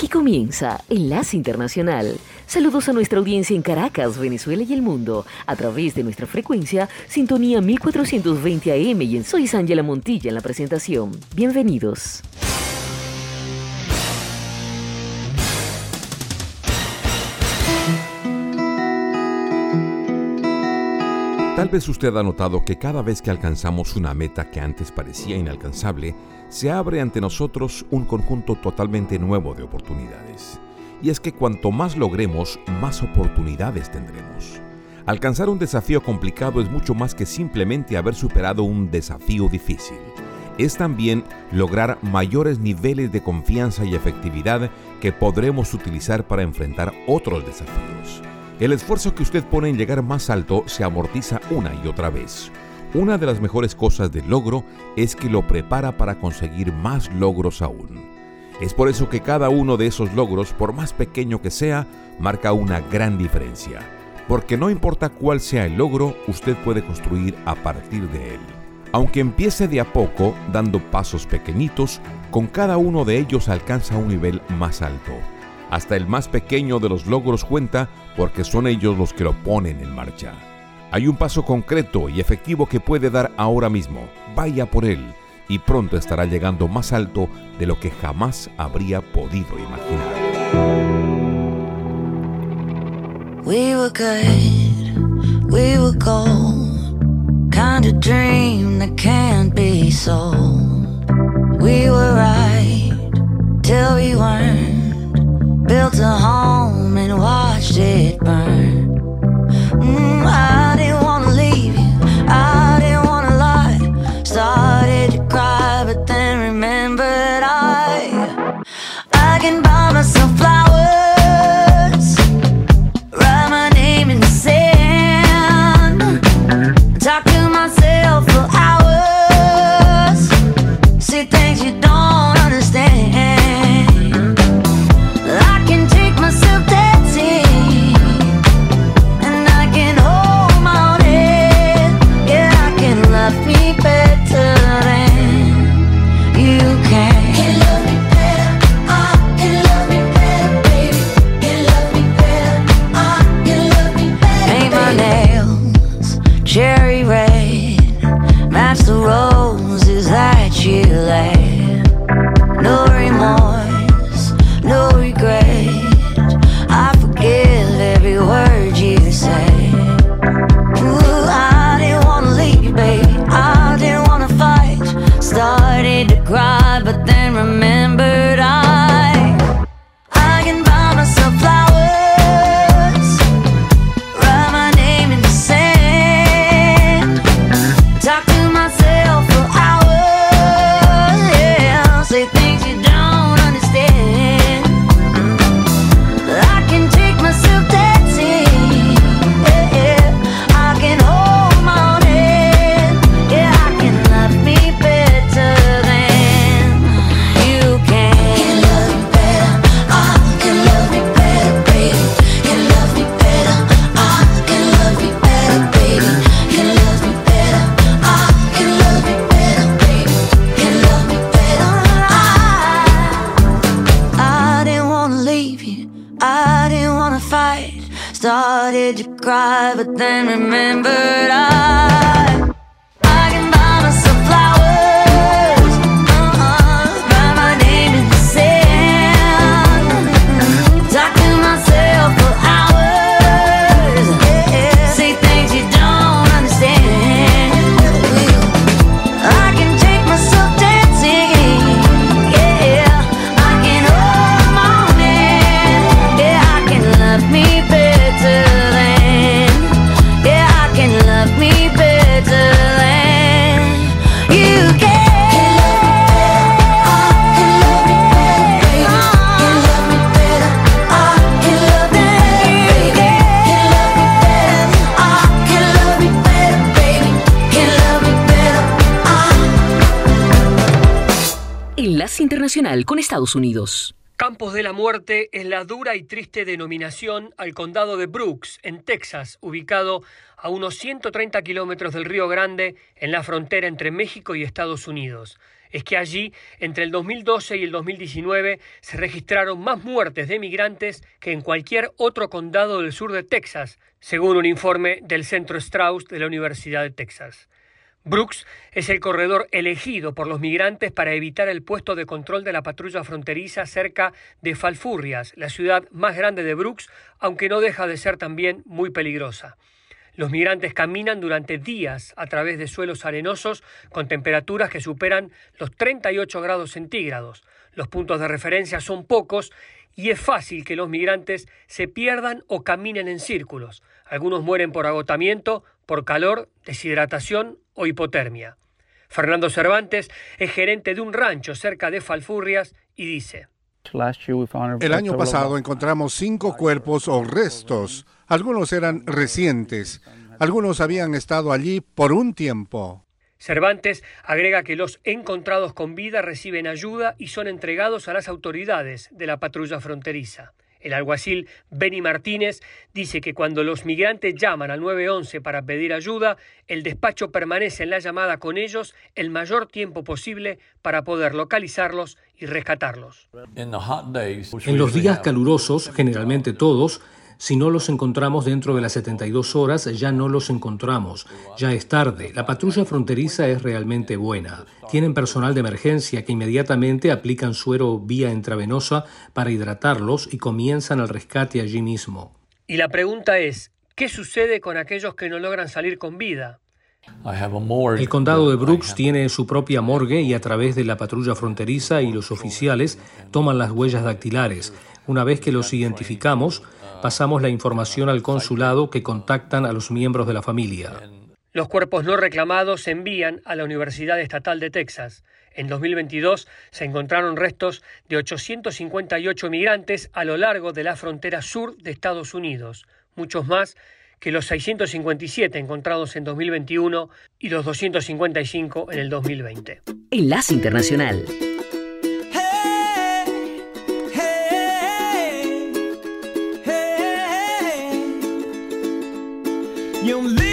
Aquí comienza Enlace Internacional. Saludos a nuestra audiencia en Caracas, Venezuela y el mundo, a través de nuestra frecuencia Sintonía 1420 AM y en Soy Ángela Montilla en la presentación. Bienvenidos. Tal vez usted ha notado que cada vez que alcanzamos una meta que antes parecía inalcanzable, se abre ante nosotros un conjunto totalmente nuevo de oportunidades. Y es que cuanto más logremos, más oportunidades tendremos. Alcanzar un desafío complicado es mucho más que simplemente haber superado un desafío difícil. Es también lograr mayores niveles de confianza y efectividad que podremos utilizar para enfrentar otros desafíos. El esfuerzo que usted pone en llegar más alto se amortiza una y otra vez. Una de las mejores cosas del logro es que lo prepara para conseguir más logros aún. Es por eso que cada uno de esos logros, por más pequeño que sea, marca una gran diferencia. Porque no importa cuál sea el logro, usted puede construir a partir de él. Aunque empiece de a poco, dando pasos pequeñitos, con cada uno de ellos alcanza un nivel más alto. Hasta el más pequeño de los logros cuenta porque son ellos los que lo ponen en marcha. Hay un paso concreto y efectivo que puede dar ahora mismo. Vaya por él y pronto estará llegando más alto de lo que jamás habría podido imaginar. We were good, we were gold, kind of dream that can't be sold. We were right till we weren't. Built a home and watched it burn. Con Estados Unidos. Campos de la Muerte es la dura y triste denominación al condado de Brooks, en Texas, ubicado a unos 130 kilómetros del Río Grande, en la frontera entre México y Estados Unidos. Es que allí, entre el 2012 y el 2019, se registraron más muertes de migrantes que en cualquier otro condado del sur de Texas, según un informe del Centro Strauss de la Universidad de Texas. Brooks es el corredor elegido por los migrantes para evitar el puesto de control de la patrulla fronteriza cerca de Falfurrias, la ciudad más grande de Brooks, aunque no deja de ser también muy peligrosa. Los migrantes caminan durante días a través de suelos arenosos con temperaturas que superan los 38 grados centígrados. Los puntos de referencia son pocos y es fácil que los migrantes se pierdan o caminen en círculos. Algunos mueren por agotamiento, por calor, deshidratación o hipotermia. Fernando Cervantes es gerente de un rancho cerca de Falfurrias y dice, el año pasado encontramos cinco cuerpos o restos. Algunos eran recientes. Algunos habían estado allí por un tiempo. Cervantes agrega que los encontrados con vida reciben ayuda y son entregados a las autoridades de la patrulla fronteriza. El alguacil Benny Martínez dice que cuando los migrantes llaman al 911 para pedir ayuda, el despacho permanece en la llamada con ellos el mayor tiempo posible para poder localizarlos y rescatarlos. En los días calurosos, generalmente todos, si no los encontramos dentro de las 72 horas, ya no los encontramos. Ya es tarde. La patrulla fronteriza es realmente buena. Tienen personal de emergencia que inmediatamente aplican suero vía intravenosa para hidratarlos y comienzan el rescate allí mismo. Y la pregunta es, ¿qué sucede con aquellos que no logran salir con vida? El condado de Brooks tiene su propia morgue y a través de la patrulla fronteriza y los oficiales toman las huellas dactilares. Una vez que los identificamos, pasamos la información al consulado que contactan a los miembros de la familia. Los cuerpos no reclamados se envían a la Universidad Estatal de Texas. En 2022 se encontraron restos de 858 migrantes a lo largo de la frontera sur de Estados Unidos, muchos más que los 657 encontrados en 2021 y los 255 en el 2020. Enlace Internacional. You live.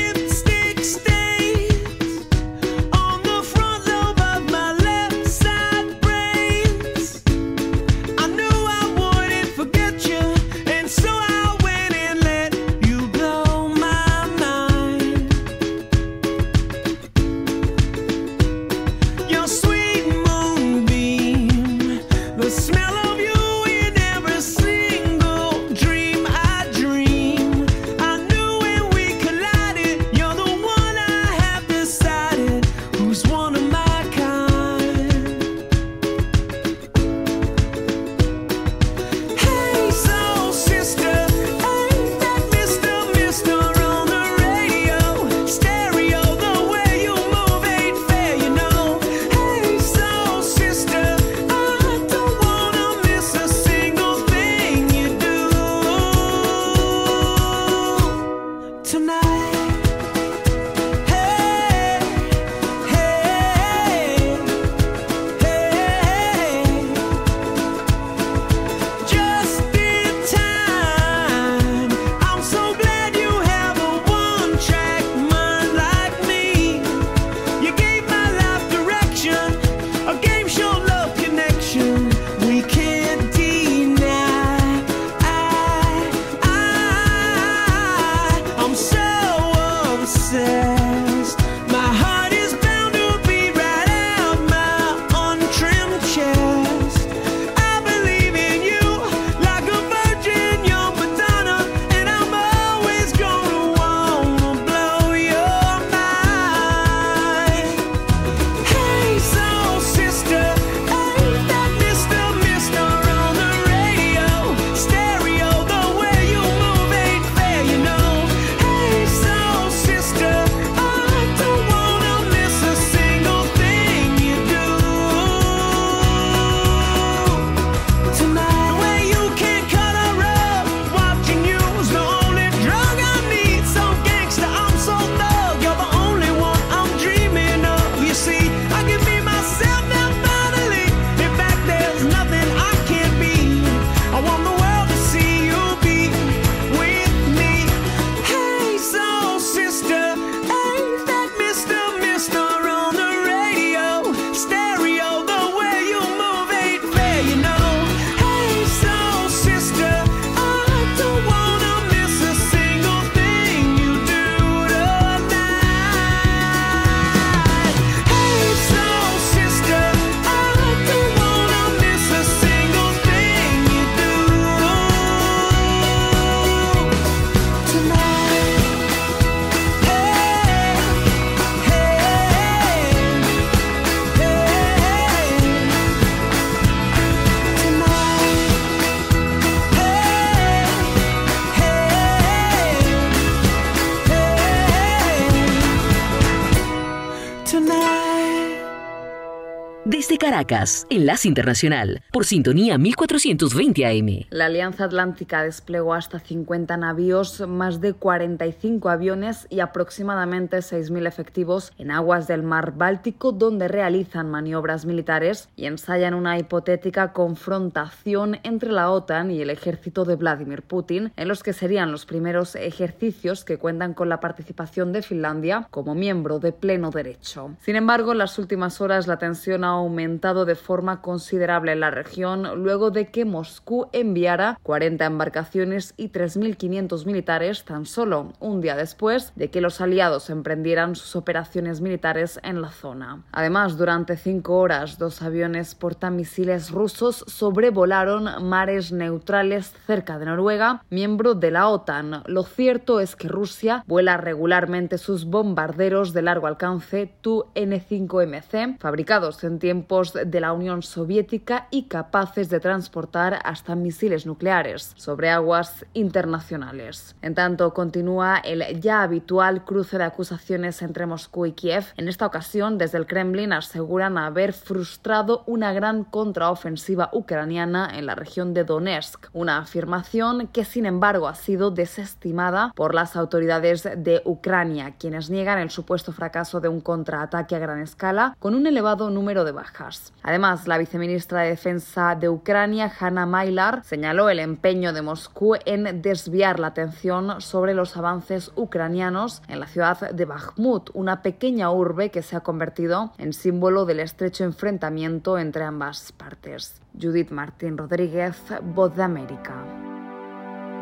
Caracas, Enlace Internacional, por sintonía 1420 AM. La Alianza Atlántica desplegó hasta 50 navíos, más de 45 aviones y aproximadamente 6.000 efectivos en aguas del mar Báltico, donde realizan maniobras militares y ensayan una hipotética confrontación entre la OTAN y el ejército de Vladimir Putin, en los que serían los primeros ejercicios que cuentan con la participación de Finlandia como miembro de pleno derecho. Sin embargo, en las últimas horas la tensión ha aumentado de forma considerable en la región luego de que Moscú enviara 40 embarcaciones y 3.500 militares tan solo un día después de que los aliados emprendieran sus operaciones militares en la zona. Además, durante cinco horas, dos aviones portamisiles rusos sobrevolaron mares neutrales cerca de Noruega, miembro de la OTAN. Lo cierto es que Rusia vuela regularmente sus bombarderos de largo alcance Tu-N5MC, fabricados en tiempos de la Unión Soviética y capaces de transportar hasta misiles nucleares sobre aguas internacionales. En tanto, continúa el ya habitual cruce de acusaciones entre Moscú y Kiev. En esta ocasión, desde el Kremlin aseguran haber frustrado una gran contraofensiva ucraniana en la región de Donetsk, una afirmación que sin embargo ha sido desestimada por las autoridades de Ucrania, quienes niegan el supuesto fracaso de un contraataque a gran escala con un elevado número de bajas. Además, la viceministra de Defensa de Ucrania, Hanna Mailar, señaló el empeño de Moscú en desviar la atención sobre los avances ucranianos en la ciudad de Bakhmut, una pequeña urbe que se ha convertido en símbolo del estrecho enfrentamiento entre ambas partes. Judith Martín Rodríguez, Voz de América.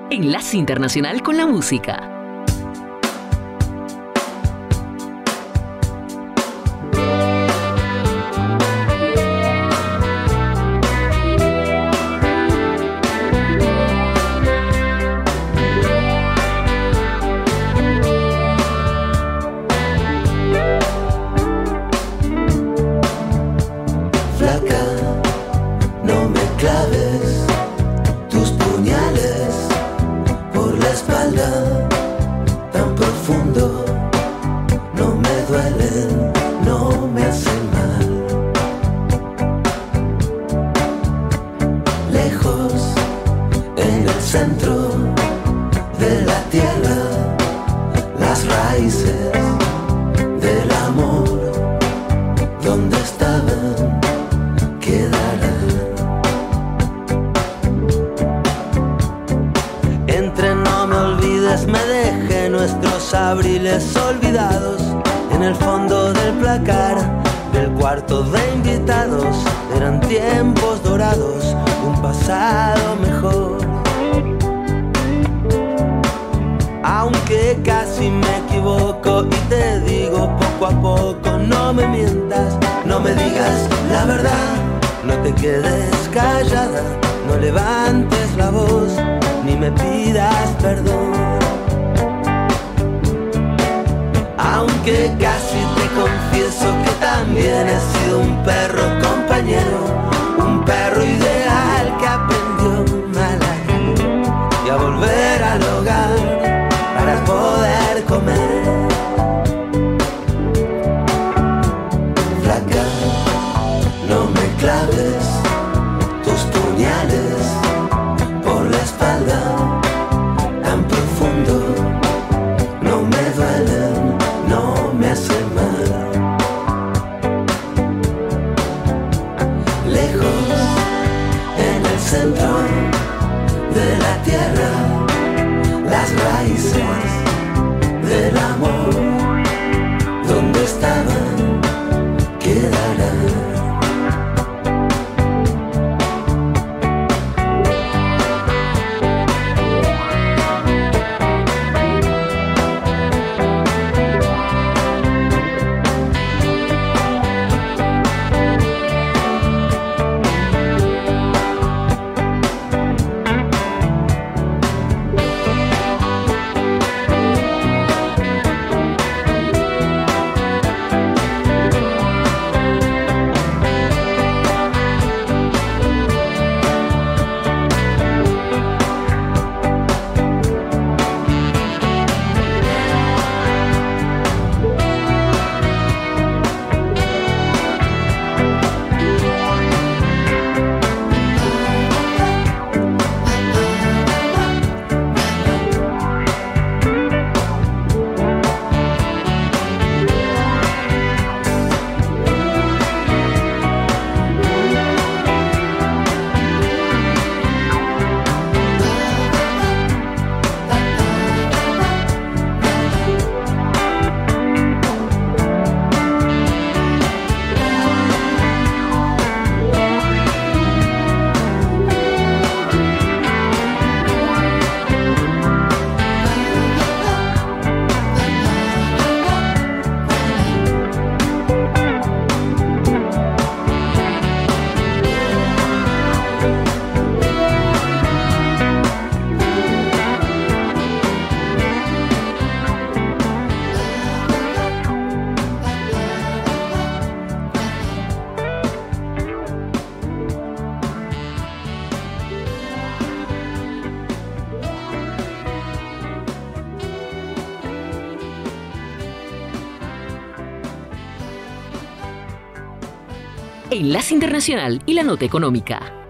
Enlace Internacional con la Música. la verdad, no te quedes callada, no levantes la voz, ni me pidas perdón. Aunque casi te confieso que también he sido un perro compañero, un perro ideal Internacional y la Nota Económica.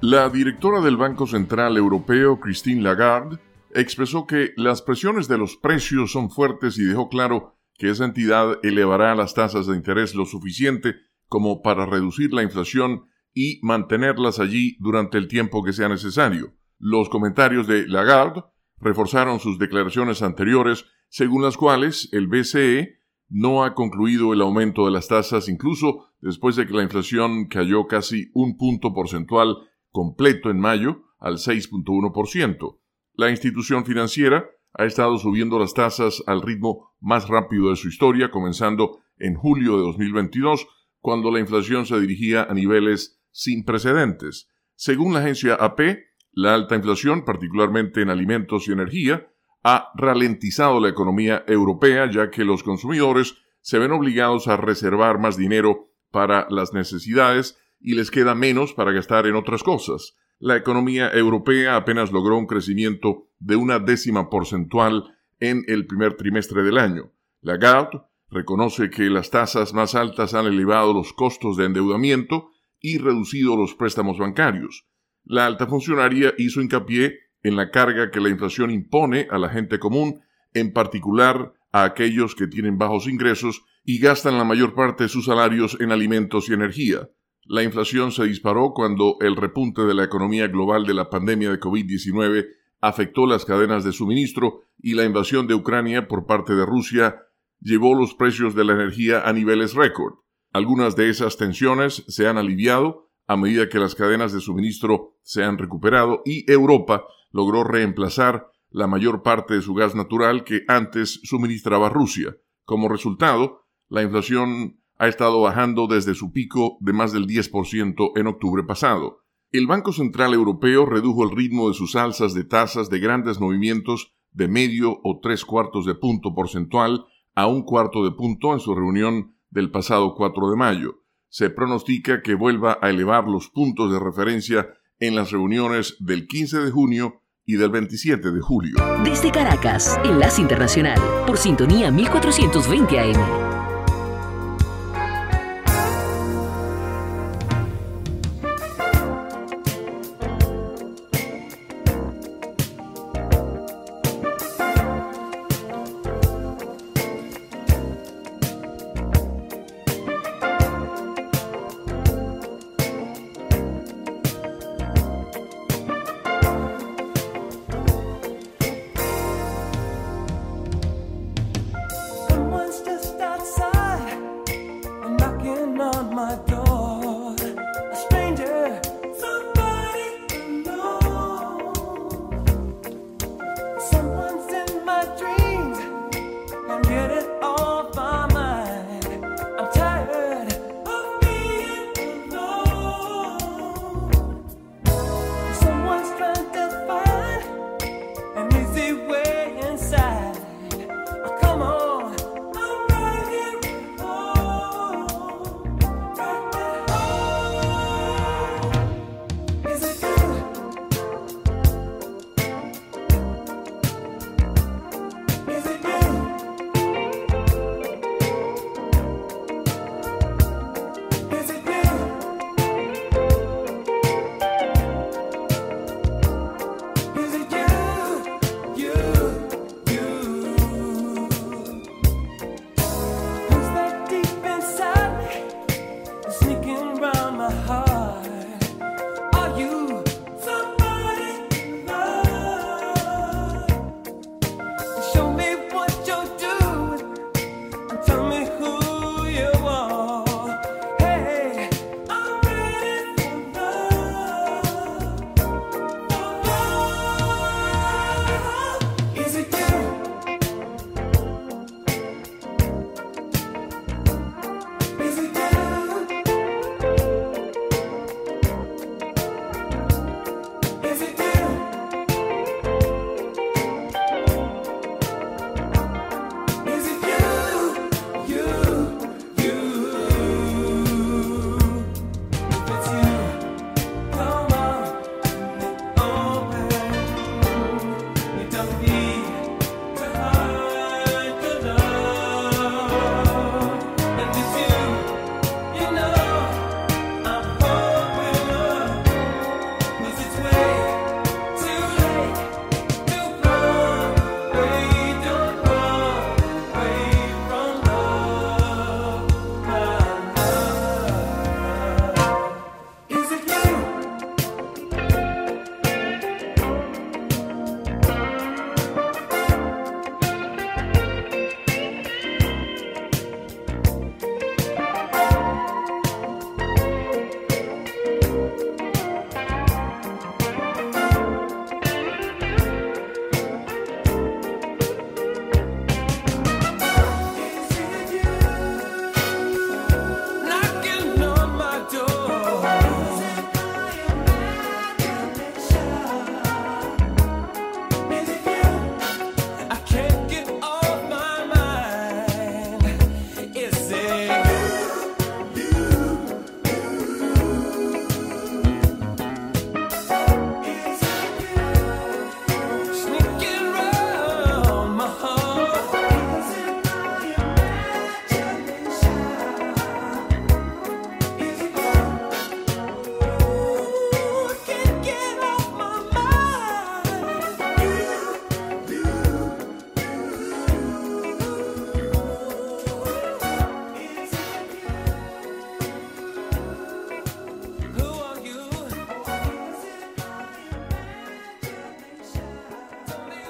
La directora del Banco Central Europeo, Christine Lagarde, expresó que las presiones de los precios son fuertes y dejó claro que esa entidad elevará las tasas de interés lo suficiente como para reducir la inflación y mantenerlas allí durante el tiempo que sea necesario. Los comentarios de Lagarde reforzaron sus declaraciones anteriores, según las cuales el BCE no ha concluido el aumento de las tasas incluso después de que la inflación cayó casi un punto porcentual completo en mayo al 6.1%. La institución financiera ha estado subiendo las tasas al ritmo más rápido de su historia, comenzando en julio de 2022, cuando la inflación se dirigía a niveles sin precedentes. Según la agencia AP, la alta inflación, particularmente en alimentos y energía, ha ralentizado la economía europea ya que los consumidores se ven obligados a reservar más dinero para las necesidades y les queda menos para gastar en otras cosas. La economía europea apenas logró un crecimiento de una décima porcentual en el primer trimestre del año. Lagarde reconoce que las tasas más altas han elevado los costos de endeudamiento y reducido los préstamos bancarios. La alta funcionaria hizo hincapié en la carga que la inflación impone a la gente común, en particular a aquellos que tienen bajos ingresos y gastan la mayor parte de sus salarios en alimentos y energía. La inflación se disparó cuando el repunte de la economía global de la pandemia de COVID-19 afectó las cadenas de suministro y la invasión de Ucrania por parte de Rusia llevó los precios de la energía a niveles récord. Algunas de esas tensiones se han aliviado a medida que las cadenas de suministro se han recuperado y Europa logró reemplazar la mayor parte de su gas natural que antes suministraba Rusia. Como resultado, la inflación ha estado bajando desde su pico de más del 10% en octubre pasado. El Banco Central Europeo redujo el ritmo de sus alzas de tasas de grandes movimientos de medio o tres cuartos de punto porcentual a un cuarto de punto en su reunión del pasado 4 de mayo. Se pronostica que vuelva a elevar los puntos de referencia en las reuniones del 15 de junio y del 27 de julio. Desde Caracas, Enlace Internacional, por sintonía 1420 AM.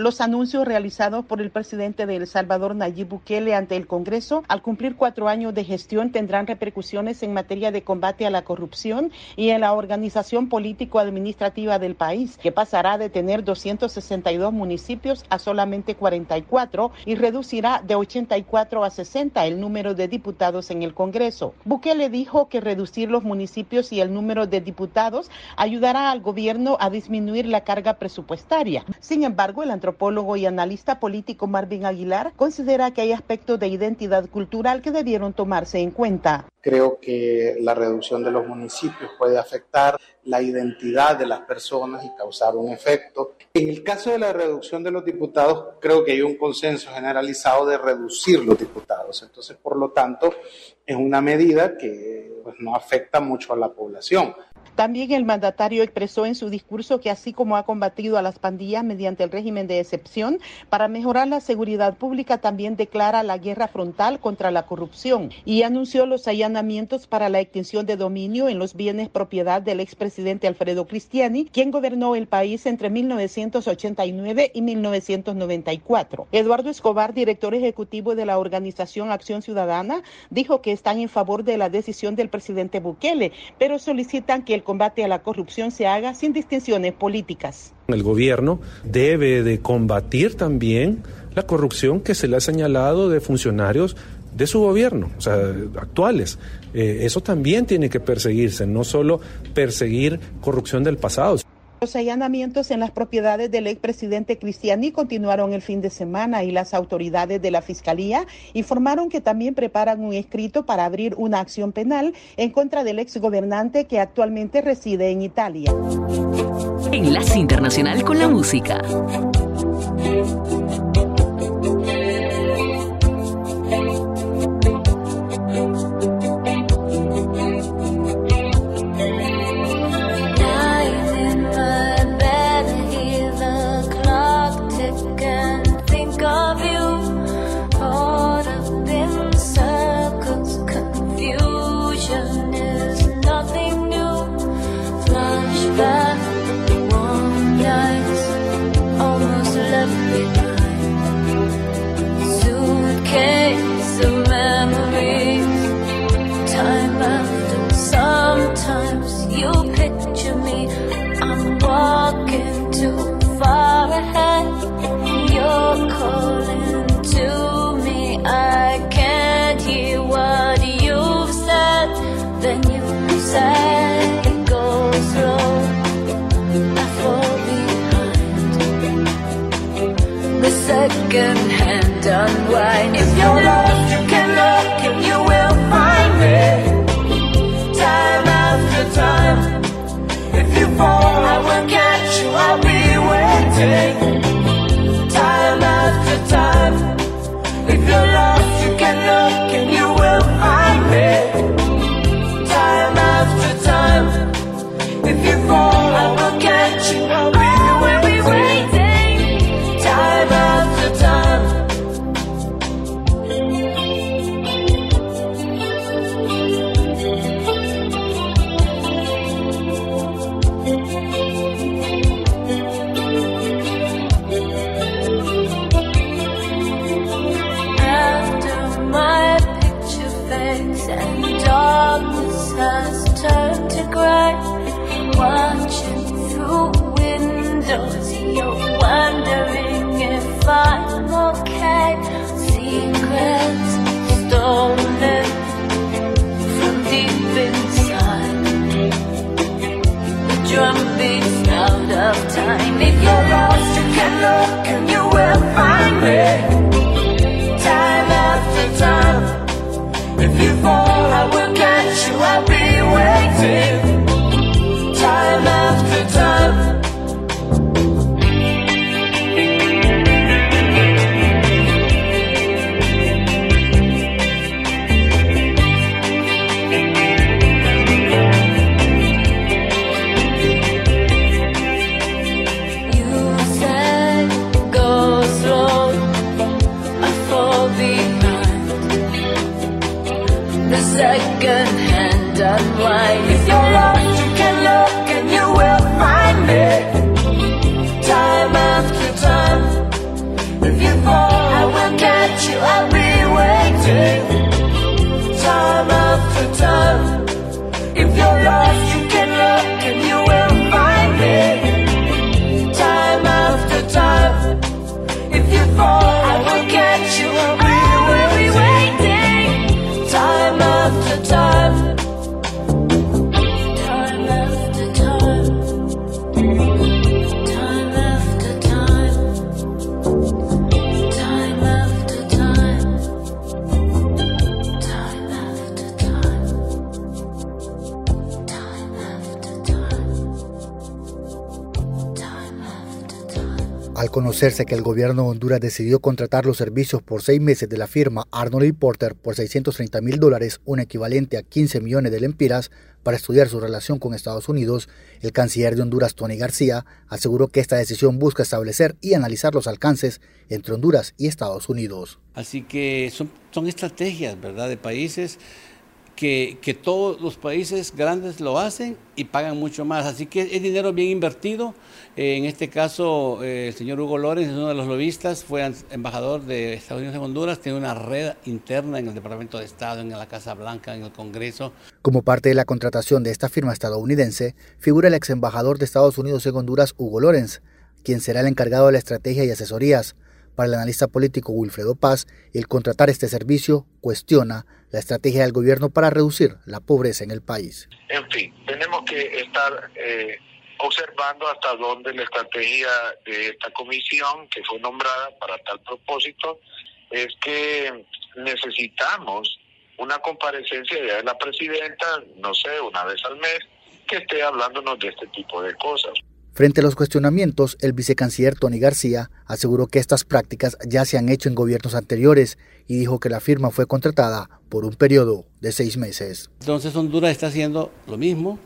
Los anuncios realizados por el presidente de El Salvador, Nayib Bukele, ante el Congreso, al cumplir cuatro años de gestión, tendrán repercusiones en materia de combate a la corrupción y en la organización político-administrativa del país, que pasará de tener 262 municipios a solamente 44 y reducirá de 84 a 60 el número de diputados en el Congreso. Bukele dijo que reducir los municipios y el número de diputados ayudará al gobierno a disminuir la carga presupuestaria. Sin embargo, el antropólogo y analista político Marvin Aguilar considera que hay aspectos de identidad cultural que debieron tomarse en cuenta. Creo que la reducción de los municipios puede afectar la identidad de las personas y causar un efecto. En el caso de la reducción de los diputados, creo que hay un consenso generalizado de reducir los diputados. Entonces, por lo tanto, es una medida que pues, no afecta mucho a la población. También el mandatario expresó en su discurso que así como ha combatido a las pandillas mediante el régimen de excepción, para mejorar la seguridad pública también declara la guerra frontal contra la corrupción y anunció los allanamientos para la extinción de dominio en los bienes propiedad del expresidente Alfredo Cristiani, quien gobernó el país entre 1989 y 1994. Eduardo Escobar, director ejecutivo de la organización Acción Ciudadana, dijo que están en favor de la decisión del presidente Bukele, pero solicitan que el combate a la corrupción se haga sin distinciones políticas. El gobierno debe de combatir también la corrupción que se le ha señalado de funcionarios de su gobierno, o sea, actuales. Eh, eso también tiene que perseguirse, no solo perseguir corrupción del pasado. Los allanamientos en las propiedades del expresidente Cristiani continuaron el fin de semana y las autoridades de la Fiscalía informaron que también preparan un escrito para abrir una acción penal en contra del exgobernante que actualmente reside en Italia. Enlace Internacional con la Música. Watching through windows, you're wondering if I'm okay. Secrets stolen from deep inside. The drum beats out of time. If you're lost, you can look and you will find me time after time. If you fall, I will catch you. I'll be waiting. Time after time. Al conocerse que el gobierno de Honduras decidió contratar los servicios por seis meses de la firma Arnold y Porter por 630 mil dólares, un equivalente a 15 millones de lempiras, para estudiar su relación con Estados Unidos, el canciller de Honduras, Tony García, aseguró que esta decisión busca establecer y analizar los alcances entre Honduras y Estados Unidos. Así que son, son estrategias, ¿verdad?, de países que, todos los países grandes lo hacen y pagan mucho más. Así que es dinero bien invertido. Eh, en este caso, eh, el señor Hugo Lorenz es uno de los lobistas, fue embajador de Estados Unidos en Honduras, tiene una red interna en el Departamento de Estado, en la Casa Blanca, en el Congreso. Como parte de la contratación de esta firma estadounidense, figura el ex embajador de Estados Unidos en Honduras, Hugo Lorenz, quien será el encargado de la estrategia y asesorías. Para el analista político Wilfredo Paz, el contratar este servicio cuestiona la estrategia del gobierno para reducir la pobreza en el país. En fin, tenemos que estar eh, observando hasta dónde la estrategia de esta comisión que fue nombrada para tal propósito es que necesitamos una comparecencia de la presidenta, no sé, una vez al mes, que esté hablándonos de este tipo de cosas. Frente a los cuestionamientos, el vicecanciller Tony García aseguró que estas prácticas ya se han hecho en gobiernos anteriores y dijo que la firma fue contratada por un periodo de seis meses. Entonces Honduras está haciendo lo mismo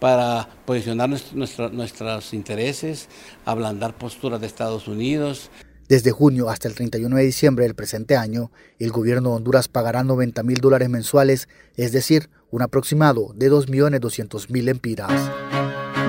para posicionar nuestra- nuestros intereses, ablandar posturas de Estados Unidos. Desde junio hasta el 31 de diciembre del presente año, el gobierno de Honduras pagará 90 mil dólares mensuales, es decir, un aproximado de 2.200.000 empiras.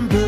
remember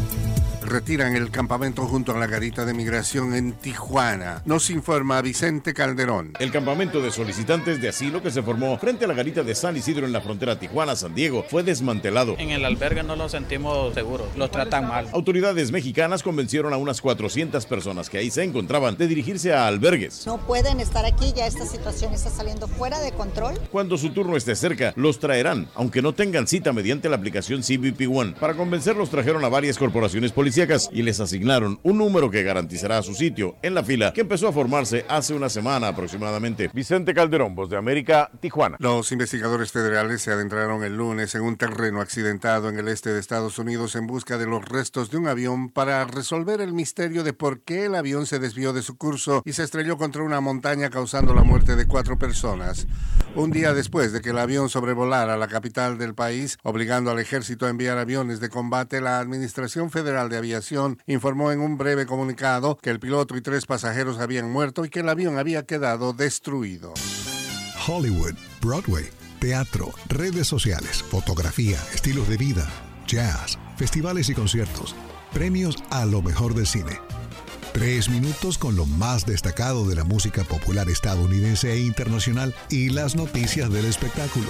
Retiran el campamento junto a la garita de migración en Tijuana. Nos informa Vicente Calderón. El campamento de solicitantes de asilo que se formó frente a la garita de San Isidro en la frontera Tijuana-San Diego fue desmantelado. En el albergue no nos sentimos seguros, los tratan mal. Autoridades mexicanas convencieron a unas 400 personas que ahí se encontraban de dirigirse a albergues. No pueden estar aquí, ya esta situación está saliendo fuera de control. Cuando su turno esté cerca, los traerán, aunque no tengan cita mediante la aplicación CBP One. Para convencerlos trajeron a varias corporaciones policíacas y les asignaron un número que garantizará su sitio en la fila que empezó a formarse hace una semana aproximadamente. Vicente Calderón, Voz de América, Tijuana. Los investigadores federales se adentraron el lunes en un terreno accidentado en el este de Estados Unidos en busca de los restos de un avión para resolver el misterio de por qué el avión se desvió de su curso y se estrelló contra una montaña causando la muerte de cuatro personas. Un día después de que el avión sobrevolara la capital del país, obligando al ejército a enviar aviones de combate, la Administración Federal de Aviación informó en un breve comunicado que el piloto y tres pasajeros habían muerto y que el avión había quedado destruido. Hollywood, Broadway, teatro, redes sociales, fotografía, estilos de vida, jazz, festivales y conciertos, premios a lo mejor del cine. Tres minutos con lo más destacado de la música popular estadounidense e internacional y las noticias del espectáculo.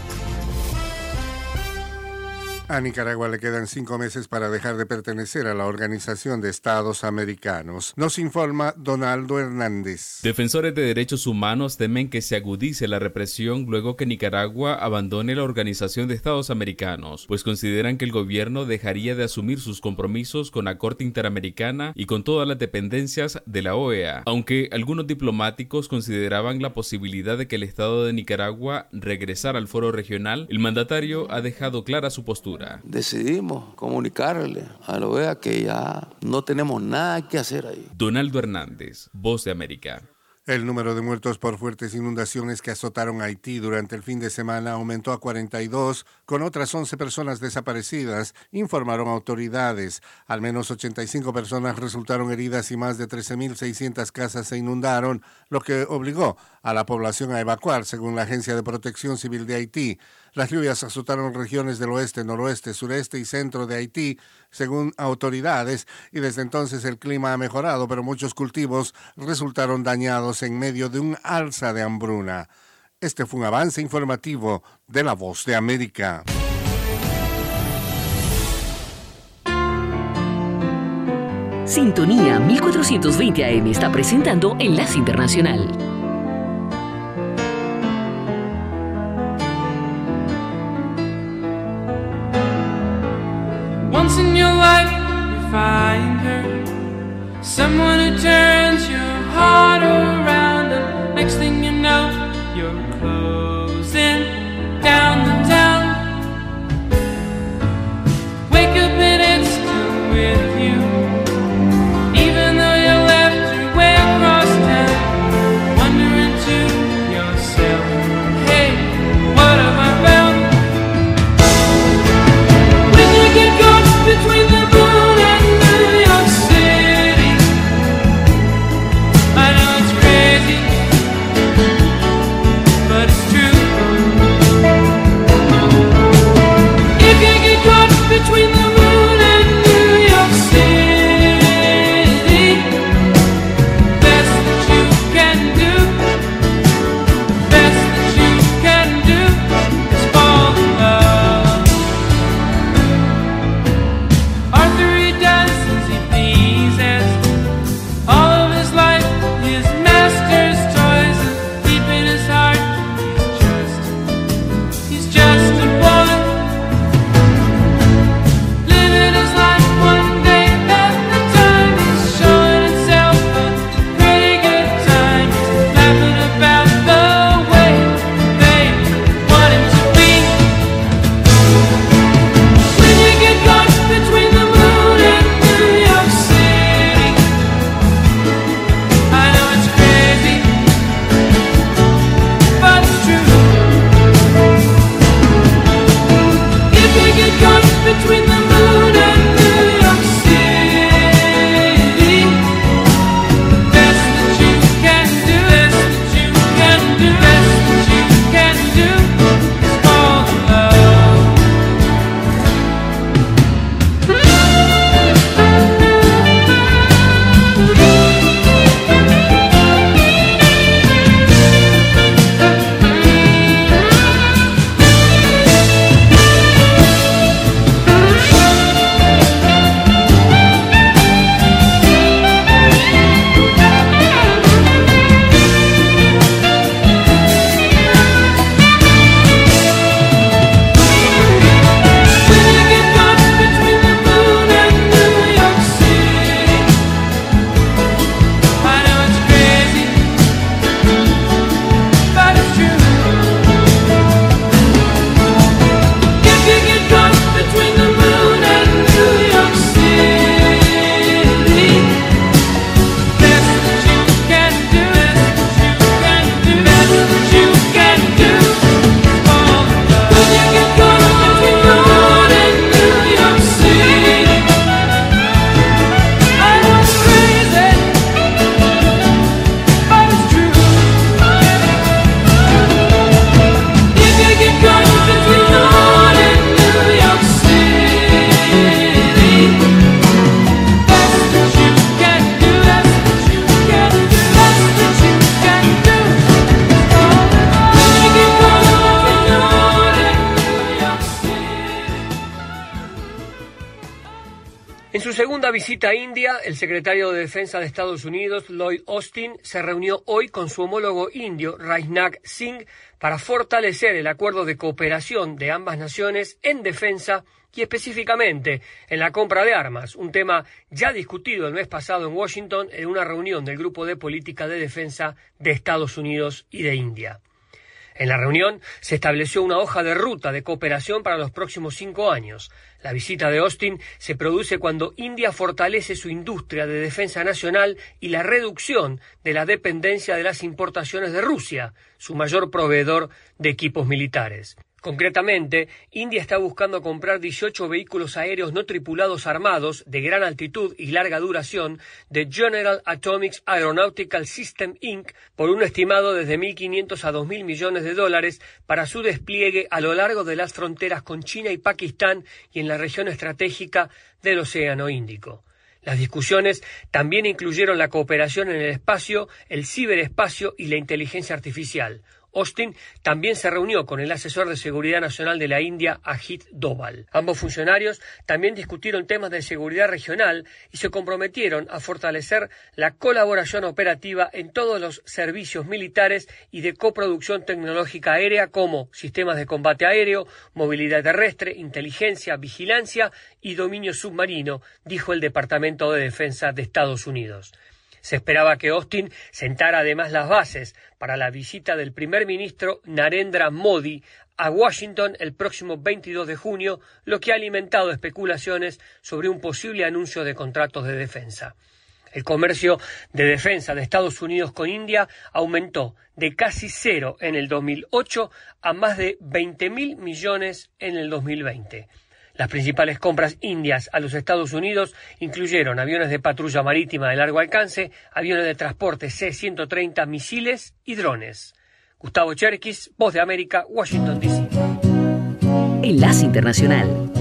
A Nicaragua le quedan cinco meses para dejar de pertenecer a la Organización de Estados Americanos. Nos informa Donaldo Hernández. Defensores de derechos humanos temen que se agudice la represión luego que Nicaragua abandone la Organización de Estados Americanos, pues consideran que el gobierno dejaría de asumir sus compromisos con la Corte Interamericana y con todas las dependencias de la OEA, aunque algunos diplomáticos consideraban la posibilidad de que el Estado de Nicaragua regresara al foro regional, el mandatario ha dejado clara su postura. Decidimos comunicarle a la OEA que ya no tenemos nada que hacer ahí. Donaldo Hernández, Voz de América. El número de muertos por fuertes inundaciones que azotaron Haití durante el fin de semana aumentó a 42, con otras 11 personas desaparecidas, informaron autoridades. Al menos 85 personas resultaron heridas y más de 13.600 casas se inundaron, lo que obligó a la población a evacuar, según la Agencia de Protección Civil de Haití. Las lluvias azotaron regiones del oeste, noroeste, sureste y centro de Haití, según autoridades, y desde entonces el clima ha mejorado, pero muchos cultivos resultaron dañados en medio de un alza de hambruna. Este fue un avance informativo de La Voz de América. Sintonía 1420 AM está presentando Enlace Internacional. Someone who turns su segunda visita a India, el secretario de Defensa de Estados Unidos, Lloyd Austin, se reunió hoy con su homólogo indio, Rajnath Singh, para fortalecer el acuerdo de cooperación de ambas naciones en defensa y específicamente en la compra de armas, un tema ya discutido el mes pasado en Washington en una reunión del Grupo de Política de Defensa de Estados Unidos y de India. En la reunión se estableció una hoja de ruta de cooperación para los próximos cinco años. La visita de Austin se produce cuando India fortalece su industria de defensa nacional y la reducción de la dependencia de las importaciones de Rusia, su mayor proveedor de equipos militares. Concretamente, India está buscando comprar 18 vehículos aéreos no tripulados armados de gran altitud y larga duración de General Atomics Aeronautical System Inc. por un estimado desde 1.500 a 2.000 millones de dólares para su despliegue a lo largo de las fronteras con China y Pakistán y en la región estratégica del Océano Índico. Las discusiones también incluyeron la cooperación en el espacio, el ciberespacio y la inteligencia artificial. Austin también se reunió con el asesor de seguridad nacional de la India, Ajit Doval. Ambos funcionarios también discutieron temas de seguridad regional y se comprometieron a fortalecer la colaboración operativa en todos los servicios militares y de coproducción tecnológica aérea como sistemas de combate aéreo, movilidad terrestre, inteligencia, vigilancia y dominio submarino, dijo el Departamento de Defensa de Estados Unidos. Se esperaba que Austin sentara además las bases para la visita del primer ministro Narendra Modi a Washington el próximo 22 de junio, lo que ha alimentado especulaciones sobre un posible anuncio de contratos de defensa. El comercio de defensa de Estados Unidos con India aumentó de casi cero en el 2008 a más de 20 mil millones en el 2020. Las principales compras indias a los Estados Unidos incluyeron aviones de patrulla marítima de largo alcance, aviones de transporte C-130, misiles y drones. Gustavo Cherkis, Voz de América, Washington, D.C. Enlace Internacional.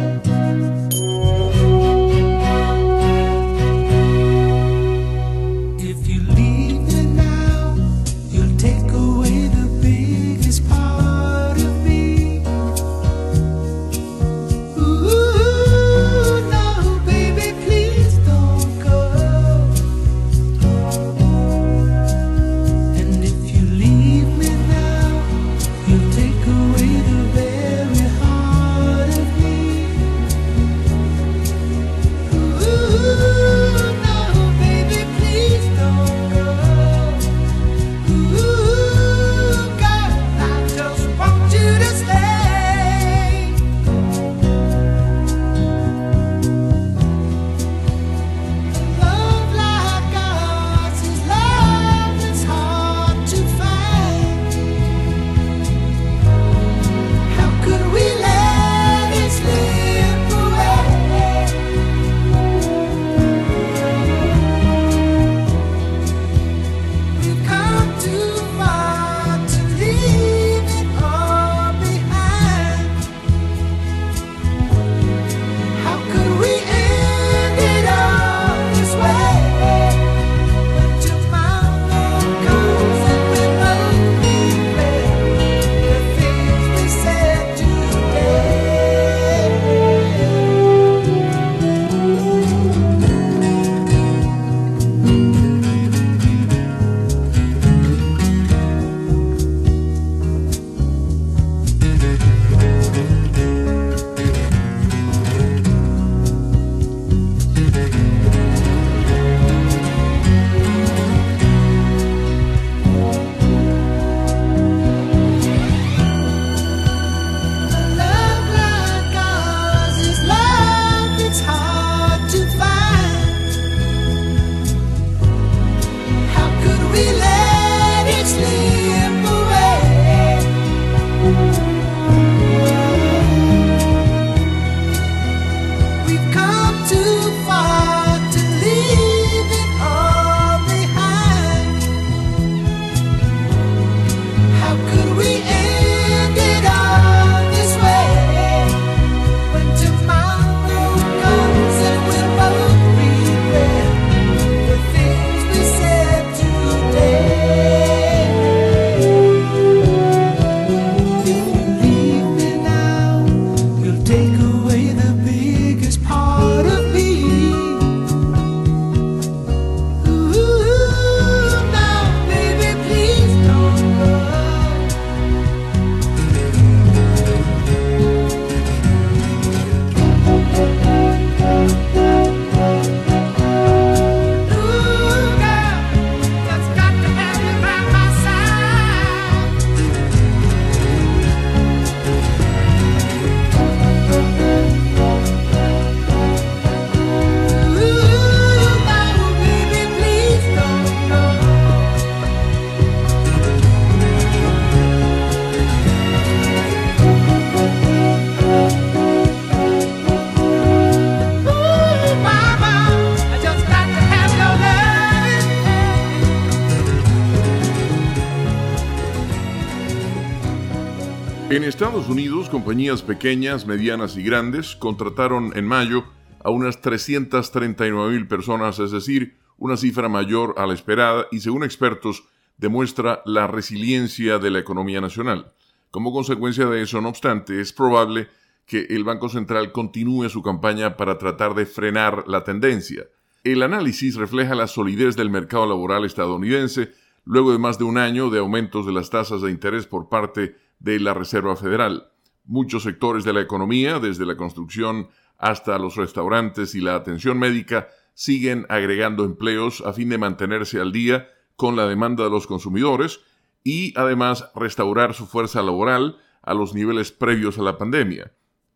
Estados Unidos, compañías pequeñas, medianas y grandes contrataron en mayo a unas 339 mil personas, es decir, una cifra mayor a la esperada y según expertos demuestra la resiliencia de la economía nacional. Como consecuencia de eso, no obstante, es probable que el Banco Central continúe su campaña para tratar de frenar la tendencia. El análisis refleja la solidez del mercado laboral estadounidense luego de más de un año de aumentos de las tasas de interés por parte de la Reserva Federal. Muchos sectores de la economía, desde la construcción hasta los restaurantes y la atención médica, siguen agregando empleos a fin de mantenerse al día con la demanda de los consumidores y además restaurar su fuerza laboral a los niveles previos a la pandemia.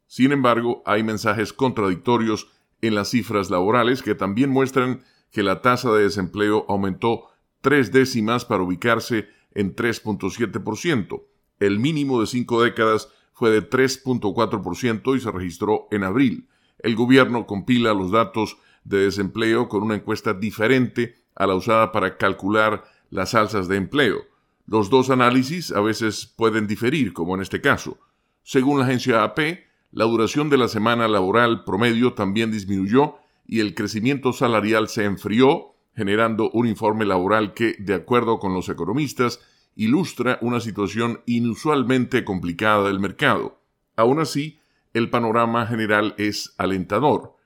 Sin embargo, hay mensajes contradictorios en las cifras laborales que también muestran que la tasa de desempleo aumentó tres décimas para ubicarse en 3.7%. El mínimo de cinco décadas fue de 3.4% y se registró en abril. El gobierno compila los datos de desempleo con una encuesta diferente a la usada para calcular las alzas de empleo. Los dos análisis a veces pueden diferir, como en este caso. Según la agencia AP, la duración de la semana laboral promedio también disminuyó y el crecimiento salarial se enfrió, generando un informe laboral que, de acuerdo con los economistas, ilustra una situación inusualmente complicada del mercado. Aún así, el panorama general es alentador.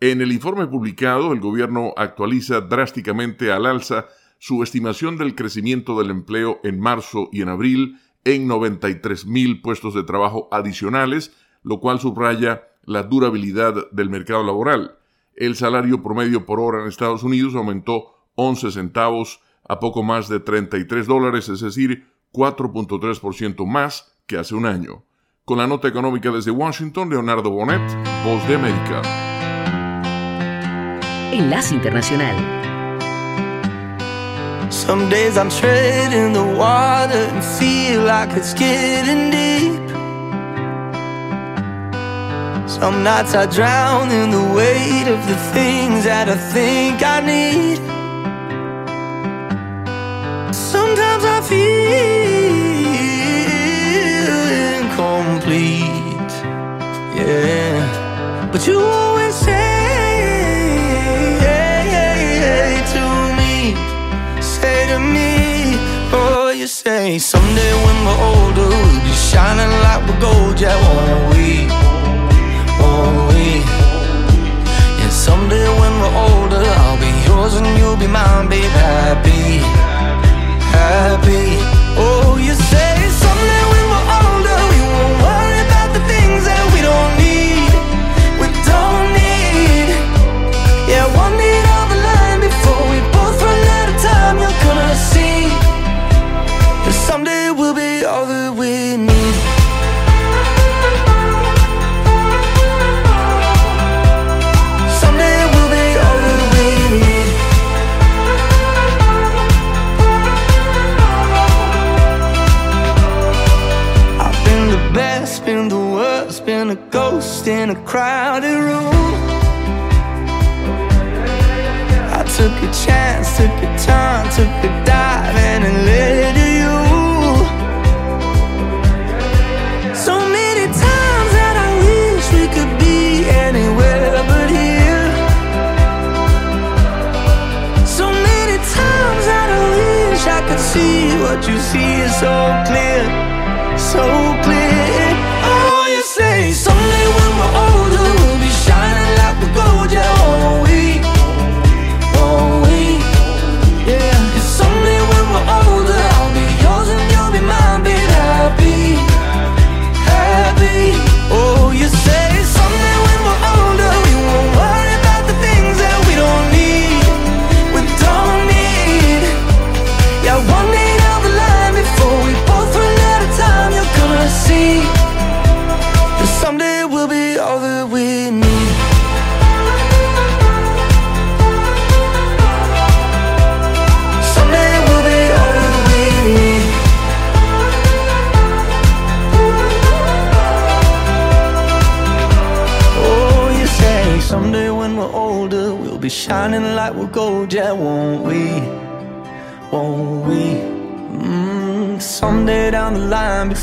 En el informe publicado, el gobierno actualiza drásticamente al alza su estimación del crecimiento del empleo en marzo y en abril en 93 mil puestos de trabajo adicionales, lo cual subraya la durabilidad del mercado laboral. El salario promedio por hora en Estados Unidos aumentó 11 centavos a poco más de 33 dólares, es decir, 4.3% más que hace un año. Con la nota económica desde Washington, Leonardo Bonet, Voz de América. Enlace Internacional. Some days I'm treading the water and feel like it's getting deep. Some nights I drown in the weight of the things that I think I need. Sometimes I feel incomplete. Yeah, but you always say to me, say to me, oh, you say someday when we're older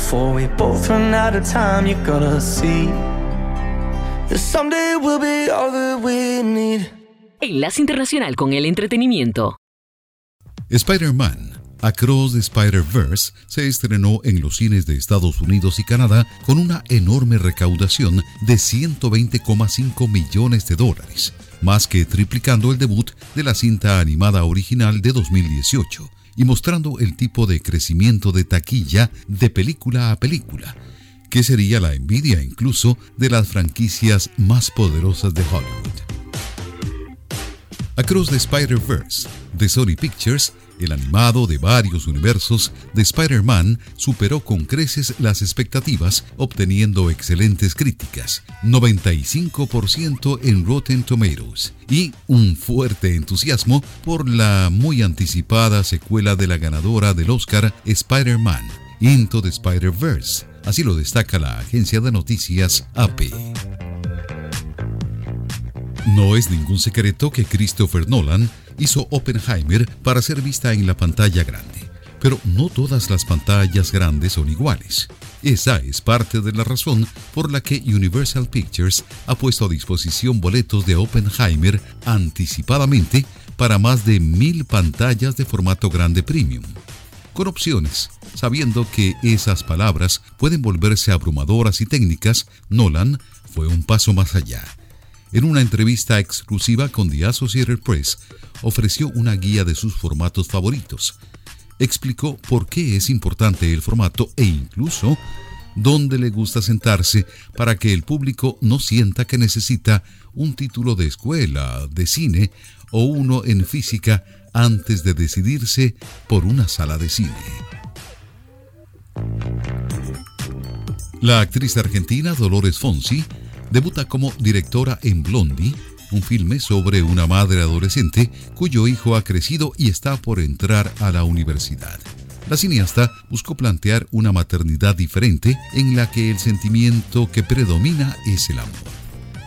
before we both run out of time, you're gonna see that someday we'll be all that we need. Enlace Internacional con el Entretenimiento. Spider-Man Across the Spider-Verse se estrenó en los cines de Estados Unidos y Canadá con una enorme recaudación de 120,5 millones de dólares, más que triplicando el debut de la cinta animada original de 2018 y mostrando el tipo de crecimiento de taquilla de película a película, que sería la envidia incluso de las franquicias más poderosas de Hollywood. Across the Spider-Verse de Sony Pictures, el animado de varios universos de Spider-Man superó con creces las expectativas, obteniendo excelentes críticas, 95% en Rotten Tomatoes y un fuerte entusiasmo por la muy anticipada secuela de la ganadora del Oscar Spider-Man, Into the Spider-Verse. Así lo destaca la agencia de noticias AP. No es ningún secreto que Christopher Nolan hizo Oppenheimer para ser vista en la pantalla grande. Pero no todas las pantallas grandes son iguales. Esa es parte de la razón por la que Universal Pictures ha puesto a disposición boletos de Oppenheimer anticipadamente para más de mil pantallas de formato grande premium. Con opciones, sabiendo que esas palabras pueden volverse abrumadoras y técnicas, Nolan fue un paso más allá. En una entrevista exclusiva con The Associated Press, ofreció una guía de sus formatos favoritos. Explicó por qué es importante el formato e incluso dónde le gusta sentarse para que el público no sienta que necesita un título de escuela, de cine o uno en física antes de decidirse por una sala de cine. La actriz argentina Dolores Fonsi debuta como directora en Blondie, un filme sobre una madre adolescente cuyo hijo ha crecido y está por entrar a la universidad. La cineasta buscó plantear una maternidad diferente en la que el sentimiento que predomina es el amor.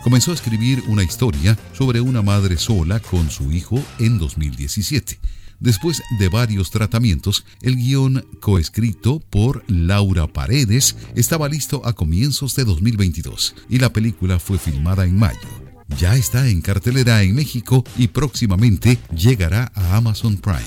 Comenzó a escribir una historia sobre una madre sola con su hijo en 2017. Después de varios tratamientos, el guion coescrito por Laura Paredes estaba listo a comienzos de 2022 y la película fue filmada en mayo. Ya está en cartelera en México y próximamente llegará a Amazon Prime.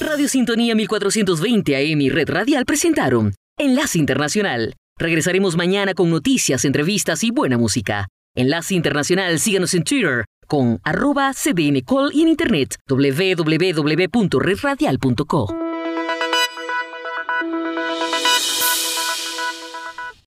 Radio Sintonía 1420 AM y Red Radial presentaron Enlace Internacional. Regresaremos mañana con noticias, entrevistas y buena música. Enlace Internacional, síganos en Twitter con arroba cdncall y en internet www.redradial.co.